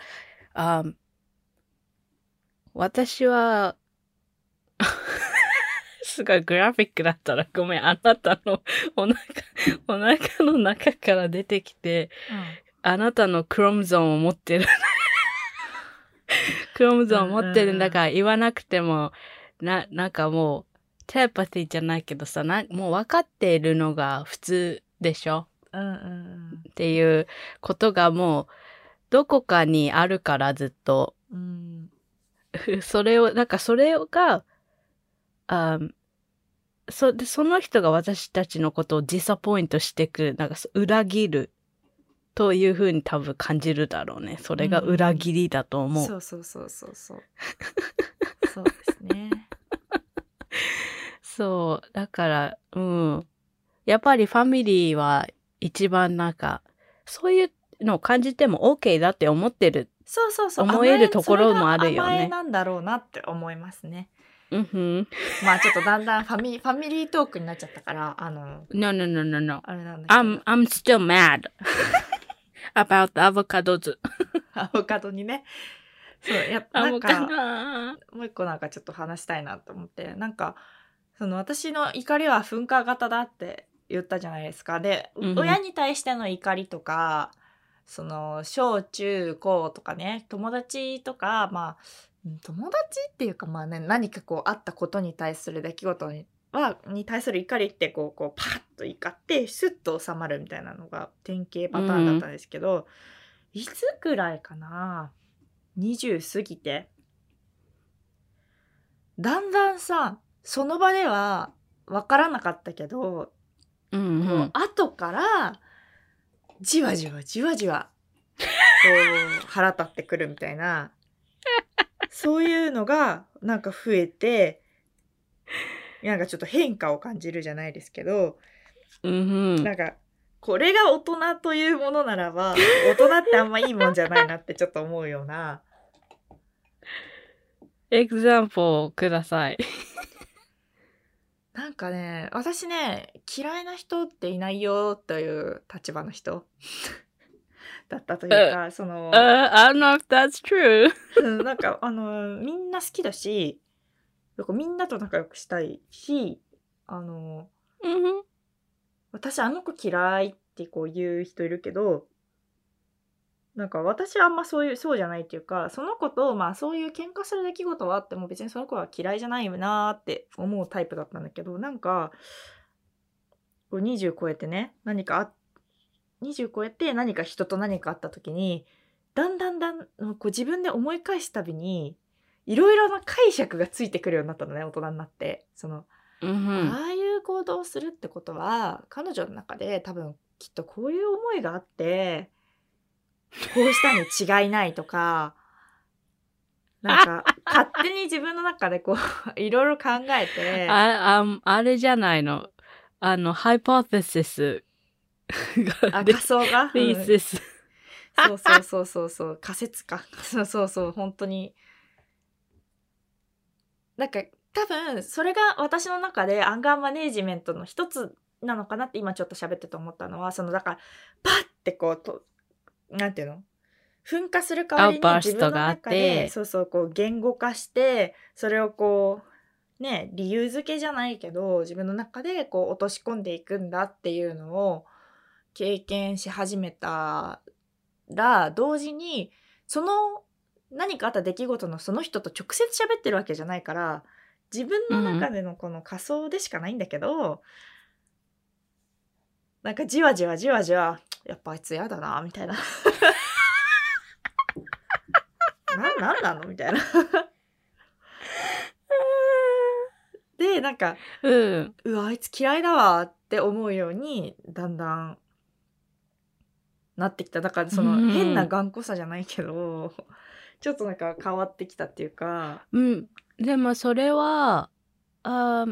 S1: あ私は、すごいグラフィックだったらごめん、あなたのお腹、お腹の中から出てきて、あなたのクロムゾーンを持ってる。クロムゾーンを持ってるんだから言わなくても、な、なんかもう、テレパティじゃないけどさ、な、もう分かっているのが普通でしょ？
S2: うんうんうん
S1: っていうことがもう、どこかにあるからずっと。
S2: うん。
S1: それを、なんかそれが、あそ、で、その人が私たちのことをディサポイントしてくる、なんかそ裏切るというふうに多分感じるだろうね。それが裏切りだと思う。
S2: そうそうそうそうそう。そうですね。
S1: そう。だから、うん。やっぱりファミリーは一番なんか、そういうのを感じても OK だって思ってる。
S2: そうそうそう。
S1: 思えるところもあるよね
S2: なんだろうなって思いますね。
S1: うんふん。
S2: まあちょっとだんだんファミファミリートークになっちゃったから、あの、
S1: No, no, no, no, no.
S2: あれなんだ。
S1: I'm, I'm still mad about avocados.
S2: アボカドにね。そう、やな
S1: アボカ
S2: んか、
S1: ド。
S2: もう一個なんかちょっと話したいなと思って、なんか、その私の怒りは噴火型だって言ったじゃないですか。で、
S1: うんうん
S2: 親に対しての怒りとか、その、小中高とかね、友達とか、まあ、うん友達っていうかまあね、何かこうあったことに対する出来事にはに対する怒りってこうこうパッと怒ってスッと収まるみたいなのが典型パターンだったんですけど、いつくらいかな？20過ぎて。だんだんさその場では分からなかったけど、
S1: うんう。
S2: こうん後からじわじわじわじわこう腹立ってくるみたいな そういうのがなんか増えてなんかちょっと変化を感じるじゃないですけど
S1: うんうん
S2: なんかこれが大人というものならば 大人ってあんまいいもんじゃないなってちょっと思うような
S1: エグザンプルください。
S2: なんかね私ね嫌いな人っていないよという立場の人 だったというかその
S1: Uh, I don't know if that's true.
S2: うんなんかあのみんな好きだしなんかみんなと仲良くしたいしあの
S1: うん。
S2: 私あの子嫌いってこう言う人いるけどなんか私はあんまそういうそうじゃないっていうかその子とまあそういう喧嘩する出来事はあっても別にその子は嫌いじゃないよなーって思うタイプだったんだけどなんかこう20超えてね何かあ20超えて何か人と何かあった時にだんだんだんこう自分で思い返すたびにいろいろな解釈がついてくるようになったのね大人になって。その
S1: うん
S2: ああいう行動をするってことは彼女の中で多分きっとこういう思いがあってこうしたに違いないとか なんか勝手に自分の中でこう いろいろ考えて
S1: あああれじゃないの。あの、ハイポテシスが
S2: あ
S1: で
S2: 仮想が、うん。そうそうそうそうそう。仮説か。そうそうそう本当になんか多分それが私の中でアンガーマネージメントの一つなのかなって今ちょっと喋ってて思ったのはそのだからパッてこうとなんていうの？噴火する代わりに自分の
S1: トがあって。
S2: 中でそうそうこう言語化してそれをこうね理由付けじゃないけど自分の中でこう落とし込んでいくんだっていうのを経験し始めたら同時にその何かあった出来事のその人と直接喋ってるわけじゃないから自分の中でのこの仮想でしかないんだけど、なんかじわじわじわじわやっぱあいつ嫌だなみたいな。ななんなの？みたいな。でなんか
S1: うん。
S2: うわあいつ嫌いだわって思うようにだんだんなってきた。だからその
S1: うん。
S2: 変な頑固さじゃないけどちょっとなんか変わってきたっていうか。
S1: うん。でもそれは、あ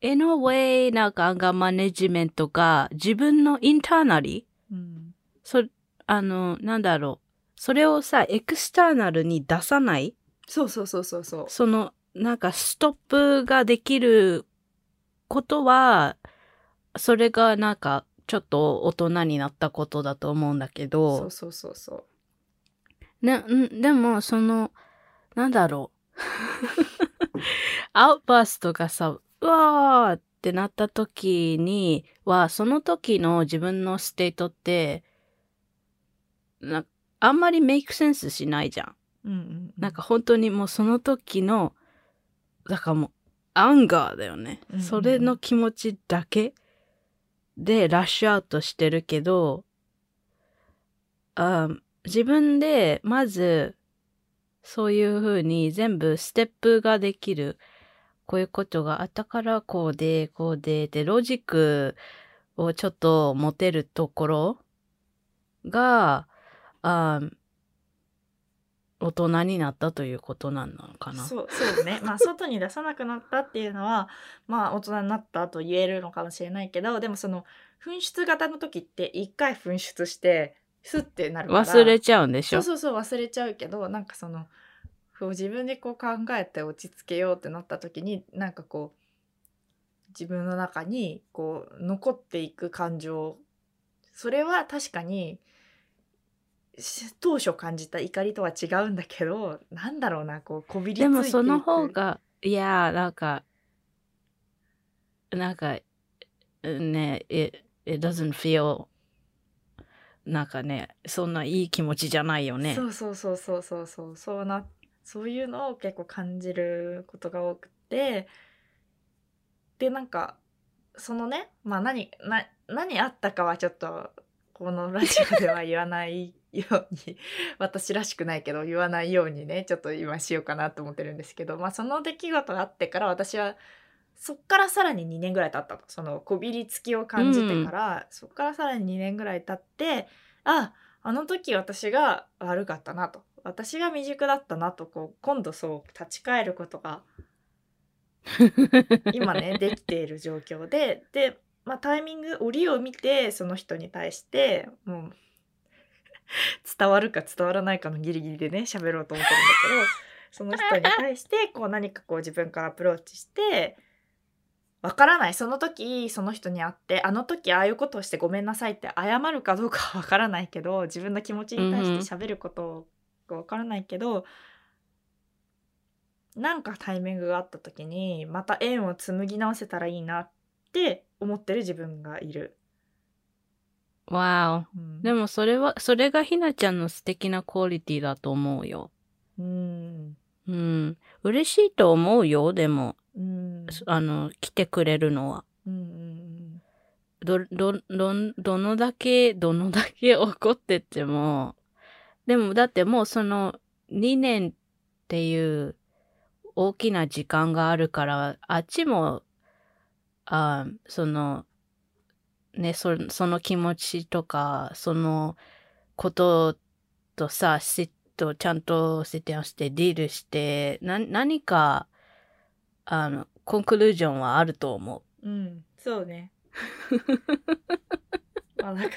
S1: in a way なんかアンガーマネジメントが自分のインターナリ
S2: うん。
S1: そ、あの、なんだろう。それをさ、 external に出さない？
S2: そうそうそうそうそう。
S1: その、なんかストップができることは、それがなんかちょっと大人になったことだと思うんだけ
S2: そ
S1: ど
S2: う、そうそうそう
S1: ね、んでもその、なんだろう。outburst がさ、うわーってなった時には、その時の自分の state って、なあんまり make sense しないじゃん。
S2: うんうん
S1: なんか本当にもうその時の、だからもう、 anger だよね。
S2: うんうんうん
S1: それの気持ちだけで lash out してるけど、あ自分でまず、そういう風に全部ステップができる。こういうことがあったからこうで、こうで、で、ロジックをちょっと持てるところが、あ大人になったということなのかな。
S2: そうそうねまあ外に出さなくなったっていうのはまあ大人になったと言えるのかもしれないけどでもその噴出型の時って一回噴出してスッてなるから。
S1: 忘れちゃうんでしょ？
S2: そうそうそう忘れちゃうけどなんかそのこう自分でこう考えて落ち着けようってなった時になんかこう自分の中にこう残っていく感情それは確かにし当初感じた怒りとは違うんだけどなんだろうなこうこびりついて
S1: で
S2: いく。
S1: もその方が、いやー、なんか、なんか、ね、it, it doesn't feel なんかね、そんないい気持ちじゃないよね。
S2: そうそうそうそうそうそうそうなそういうのを結構感じることが多くてでなんかそのねまあ何な何あったかはちょっとこのラジオでは言わないように 私らしくないけど言わないようにねちょっと今しようかなと思ってるんですけど、まあ、その出来事があってから私はそっからさらに2年ぐらい経ったとそのこびりつきを感じてから、そっからさらに2年ぐらい経ってああの時私が悪かったなと。私が未熟だったなと。こう今度そう立ち返ることが 今ねできている状況で。で、まあ、タイミング折を見てその人に対してもう伝わるか伝わらないかのギリギリでね喋ろうと思ってるんだけどその人に対してこう何かこう自分からアプローチしてわからないその時その人に会ってあの時ああいうことをしてごめんなさいって謝るかどうかは わからないけど自分の気持ちに対して喋ることがわからないけど、なんかタイミングがあった時にまた縁を紡ぎ直せたらいいなって思ってる自分がいる。
S1: わ
S2: うん
S1: お。でもそれは、それがひなちゃんの素敵なクオリティだと思うよ。
S2: うん
S1: うん。嬉しいと思うよ、でも。
S2: うん
S1: あの、来てくれるのは。ど、ど、どん、どのだけ、どのだけ怒ってても、でもだってもうその2年っていう大きな時間があるから、あっちも、あその、ね、そその気持ちとか、そのこととさ、しとちゃんとセテンしてディールして、な、何か、あの、コンクルージョンはあると思う。
S2: うんうんそうね。まあだからなんか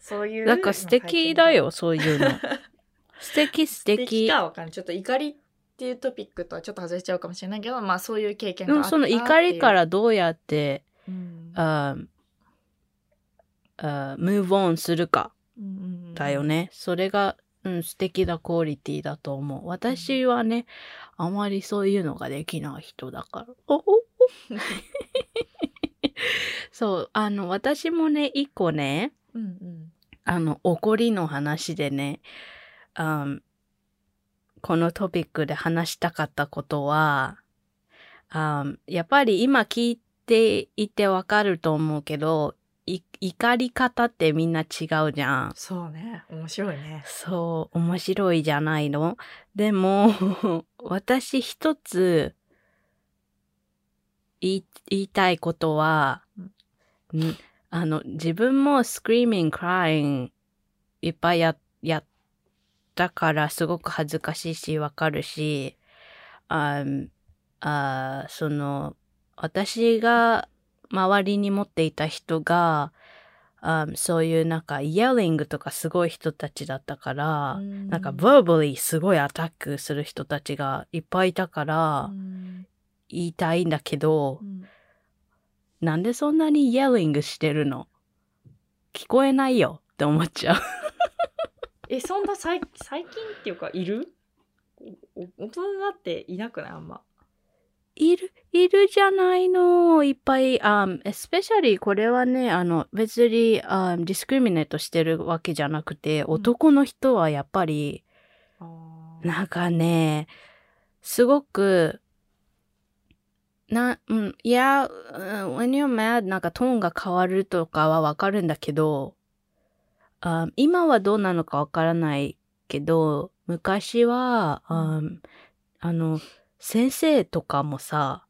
S2: そういう
S1: なんか素敵だよ、そういうの。素敵素
S2: 素敵
S1: 敵。
S2: かわかんないちょっと怒りっていうトピックとはちょっと外れちゃうかもしれないけどまあそういう経験があった
S1: その怒りか、らどうやって、
S2: うん
S1: ああ、move on するか
S2: うんうんうん
S1: だよね。それが、うん、素敵なクオリティだと思う。私はね、あまりそういうのができない人だから。おおそう、あの、私もね、一個ね、
S2: うんうん
S1: あの、怒りの話でね、あこのトピックで話したかったことは、あやっぱり今聞いていてわかると思うけど、い怒り方ってみんな違うじゃん。
S2: そうね面白いね
S1: そう、面白いじゃないの？でも、私一つ言いたいことは、んあの、自分も screaming, crying いっぱいや、やったからすごく恥ずかしいし、わかるし、ああその、私が周りに持っていた人が、あそういうなんか、イヤリングとかすごい人たちだったから、なんか、verbally すごいアタックする人たちがいっぱいいたから、
S2: うん。
S1: 言いたいんだけど
S2: う、ん。
S1: なんでそんなにイヤリングしてるの？聞こえないよって思っちゃう。
S2: えそんな最最近っていうかいる？大人になっていなくない？あんま
S1: いる、いるじゃないの。いっぱい、あ、especially これはね、あの、別に、あ、ディスクリミネートしてるわけじゃなくて、男の人はやっぱり、なんかね、すごく、な、うん、いや、うん when you're mad なんかトーンが変わるとかはわかるんだけど、あ今はどうなのかわからないけど、昔は、ああの、先生とかもさ、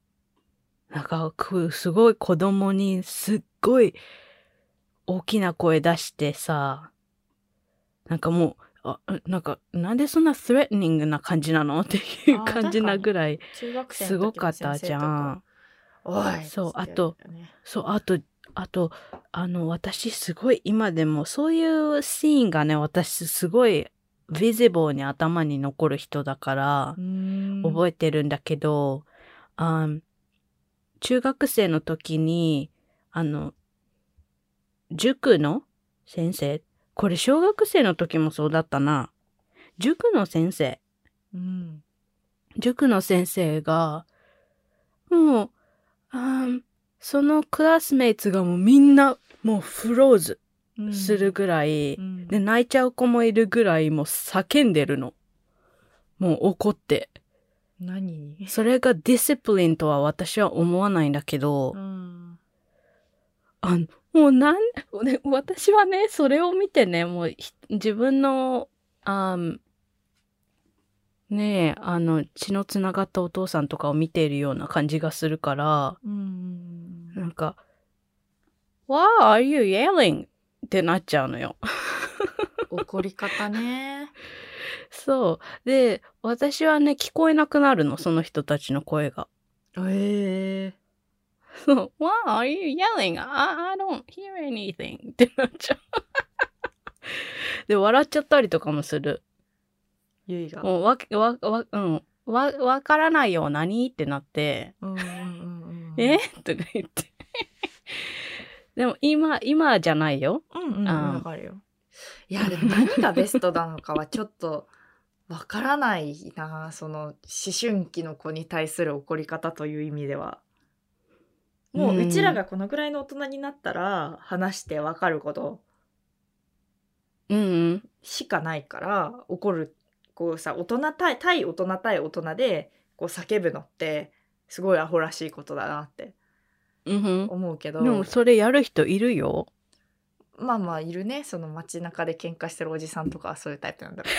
S1: なんか、くすごい子供にすっごい大きな声出してさ、なんかもう、あ、なんか、なんでそんな threatening な感じなの？っていう
S2: あ
S1: 感じなぐらい。すごかったじゃん。
S2: おい
S1: そう
S2: つってやるよね
S1: そう、あと、あと、あの、私すごい今でもそういうシーンがね、私すごい visible に頭に残る人だから、覚えてるんだけど、あ中学生の時に、あの、塾の先生これ小学生の時もそうだったな。塾の先生。
S2: うん
S1: 塾の先生が、もう、あーそのクラスメイツがもうみんなもうフローズ
S2: うん
S1: するぐらい、
S2: うん
S1: で、泣いちゃう子もいるぐらいもう叫んでるの。もう怒って。
S2: 何？に
S1: それがディシプリンとは私は思わないんだけど、
S2: うん。
S1: あの、もうなん、ね私はね、それを見てね、もうひ自分の、あーねえ、あの、血のつながったお父さんとかを見ているような感じがするから、
S2: うん。
S1: なんか、Why are you yelling? ってなっちゃうのよ。
S2: 怒り方ね。
S1: そう。で、私はね、聞こえなくなるの、その人たちの声が。
S2: ええ
S1: そう。Why are you yelling? I, I don't hear anything. ってなっちゃう。で、笑っちゃったりとかもする。
S2: ゆいが。
S1: もうわけ、わ、わ、うん。わ、わからないよ、何ってなって、
S2: うんうんうんうん。
S1: え？とか言って。でも今、今じゃないよ。
S2: うんうんわかるよ。いや、でも何がベストなのかはちょっとわからないな。その思春期の子に対する怒り方という意味では。もう
S1: う
S2: ちらがこのぐらいの大人になったら話してわかること。しかないから怒るこうさ大人対対大人対大人でこう叫ぶのってすごいアホらしいことだなって
S1: うんうん。
S2: 思うけど。
S1: でもそれやる人いるよ。
S2: まあまあいるね。その街中で喧嘩してるおじさんとかはそういうタイプなんだろう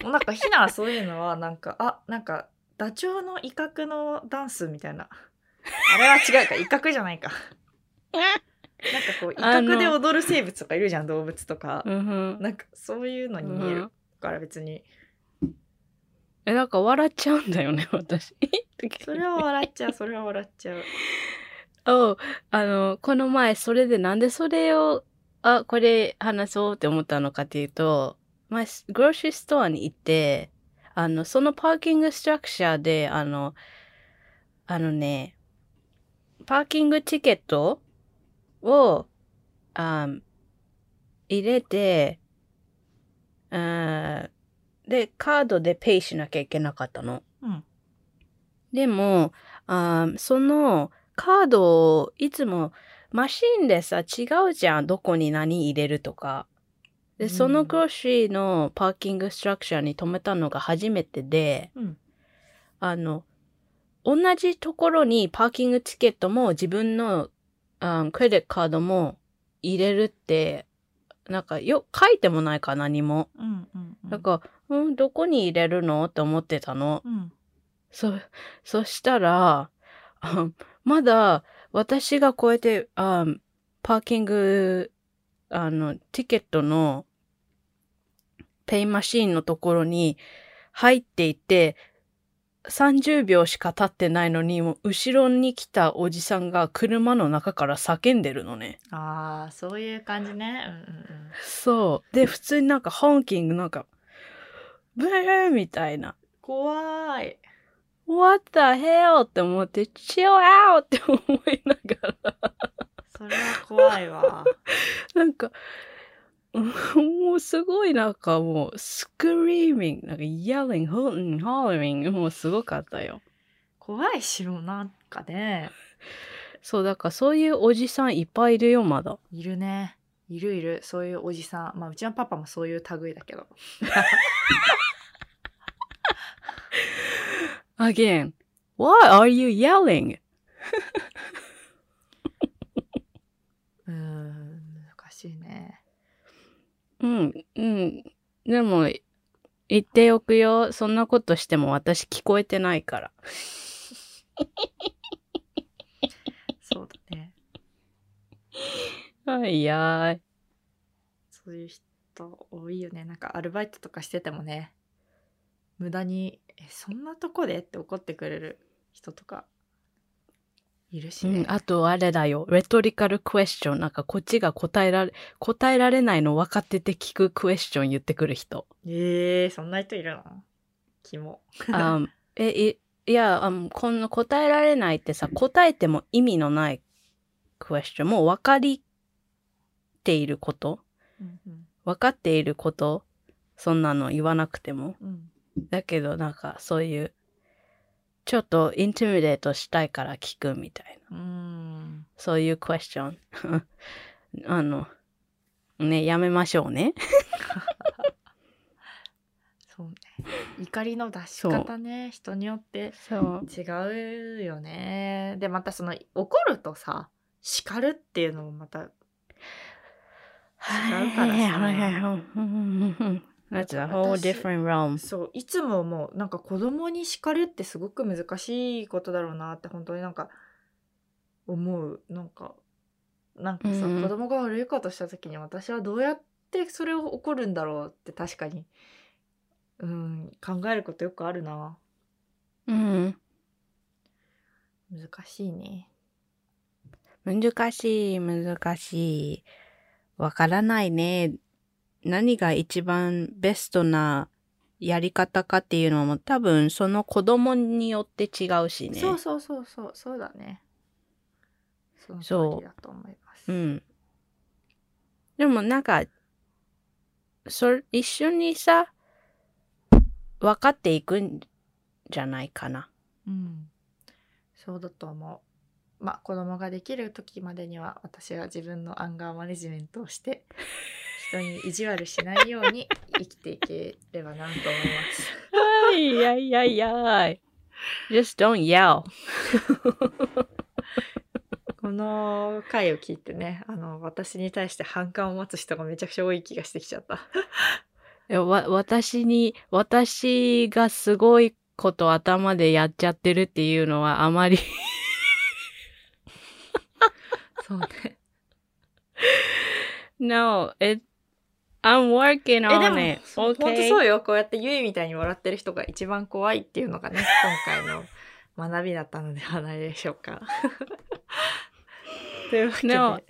S2: けど。もうなんかひなはそういうのはなんかあなんかダチョウの威嚇のダンスみたいな。あれは違うか。威嚇じゃないか。なんかこう威嚇で踊る生物とかいるじゃん動物とか、
S1: うんうん。
S2: なんかそういうのに見えるから別に
S1: え、なんか笑っちゃうんだよね、私。
S2: それは笑っちゃうそれは笑っちゃう
S1: おあの、この前、それでなんでそれを、あ、これ話そうって思ったのかっていうと、前、グローシーストアに行って、あの、そのパーキングストラクチャーで、あの、あのね、パーキングチケットを、あ入れて、あで、カードでペイしなきゃいけなかったの。
S2: うん
S1: でも、あーそのカードをいつもマシンでさ違うじゃん。どこに何入れるとか。で、
S2: うん
S1: そのグロッシーのパーキングストラクチャーに止めたのが初めてで、
S2: うん
S1: あの、同じところにパーキングチケットも自分のあクレジットカードも入れるって、なんかよ、書いてもないか何も。
S2: うんうんうん
S1: なんか、うん、どこに入れるのって思ってたの。
S2: うん
S1: そ、そしたら、あまだ私がこうやって、あパーキング、あの、ティケットのペイマシーンのところに入っていて、30秒しか経ってないのに、もう後ろに来たおじさんが車の中から叫んでるのね。
S2: ああそういう感じねうんうんうん
S1: そう。で、普通になんかホンキングなんか、ブーみたいな。
S2: 怖い
S1: What the hell? って思って、chill out! って思いながら、
S2: それは怖いわ
S1: なんか、うん もうすごいなんかもう、スクリーミング、なんか yelling, hooting, hollering, もうすごかったよ。
S2: 怖い城なんかね
S1: そう、だからそういうおじさんいっぱいいるよ、まだ。
S2: いるねいるいるそういうおじさんまあうちのパパもそういう類だけど
S1: Again, why are you yelling?
S2: うーん難しいね
S1: うん、うん。でも、言っておくよ。そんなことしても私聞こえてないから。
S2: そうだね
S1: はいやーい。
S2: そういう人多いよねなんかアルバイトとかしててもね無駄に「えそんなとこで?」って怒ってくれる人とかいるしね、
S1: うん、あとあれだよ。レトリカルクエスチョン。なんかこっちが答えられ、答えられないの分かってて聞くクエスチョン言ってくる人。
S2: えー、そんな人いるの？キモ
S1: あえ、いいや、あこの答えられないってさ、答えても意味のないクエスチョン。もう分かりていること
S2: うんうん
S1: 分かっていることそんなの言わなくても。
S2: うん
S1: だけどなんかそういう、ちょっとインティミデートしたいから聞くみたいな。
S2: うーん
S1: そういうクエスチョン。あの、ね、やめましょうね。
S2: そうね怒りの出し方ね人によって。違うよねでまたその怒るとさ叱るっていうのもまた違うからさ
S1: That's a whole
S2: 私
S1: different realm.
S2: そういつももうなんか子供に叱るってすごく難しいことだろうなって本当になんか思うなんかなんかさ、
S1: うん
S2: 子供が悪いことした時に私はどうやってそれを怒るんだろうって確かにうん考えることよくあるな
S1: うん。
S2: 難しいね
S1: 難しい、難しい。わからないね。何が一番ベストなやり方かっていうのも多分その子供によって違うしね。
S2: そうそうそうそうそうだねそ
S1: う
S2: 通りだと思います
S1: うん。でもなんか、それ、一緒にさ、分かっていくんじゃないかな。
S2: うん、そうだと思う。まあ子供ができる時までには私は自分のアンガーマネジメントをして人に意地悪しないように生きていければなと思います。
S1: はい、やいやいやい。Just don't yell.
S2: この回を聞いてねあの私に対して反感を持つ人がめちゃくちゃ多い気がしてきちゃった。
S1: わ、私に、私がすごいこと頭でやっちゃってるっていうのはあまり
S2: そうね。
S1: No, it, I'm working on
S2: も
S1: it.
S2: 本当?そうよこうやってゆいみたいに笑ってる人が一番怖いっていうのがね今回の学びだったのではないでしょうか。というわけで。
S1: No,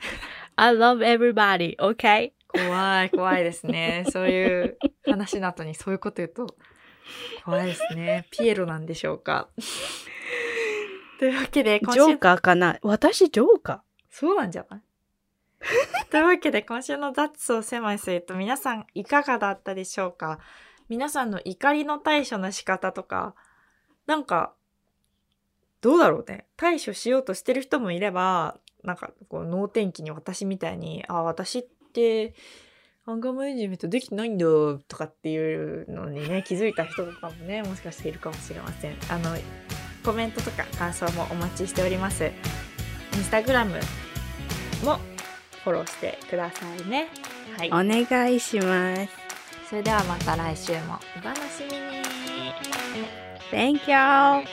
S1: I love everybody, okay?
S2: 怖い怖いですねそういう話の後にそういうこと言うと怖いですねピエロなんでしょうか というわけで
S1: ジョーカーかな？私ジョーカ
S2: そうなんじゃない？というわけで今週の「雑草狭いスイート」皆さんいかがだったでしょうか？皆さんの怒りの対処の仕方とかなんかどうだろうね対処しようとしてる人もいればなんかこう能天気に私みたいに「あ私ってアンガーマネジメントできてないんだ」とかっていうのにね 気づいた人とかもねもしかしているかもしれません。あのコメントとか感想もお待ちしております。インスタグラムもフォローしてくださいね。はい。
S1: ー。お願いします。
S2: それではまた来週もお楽しみに。
S1: Thank you!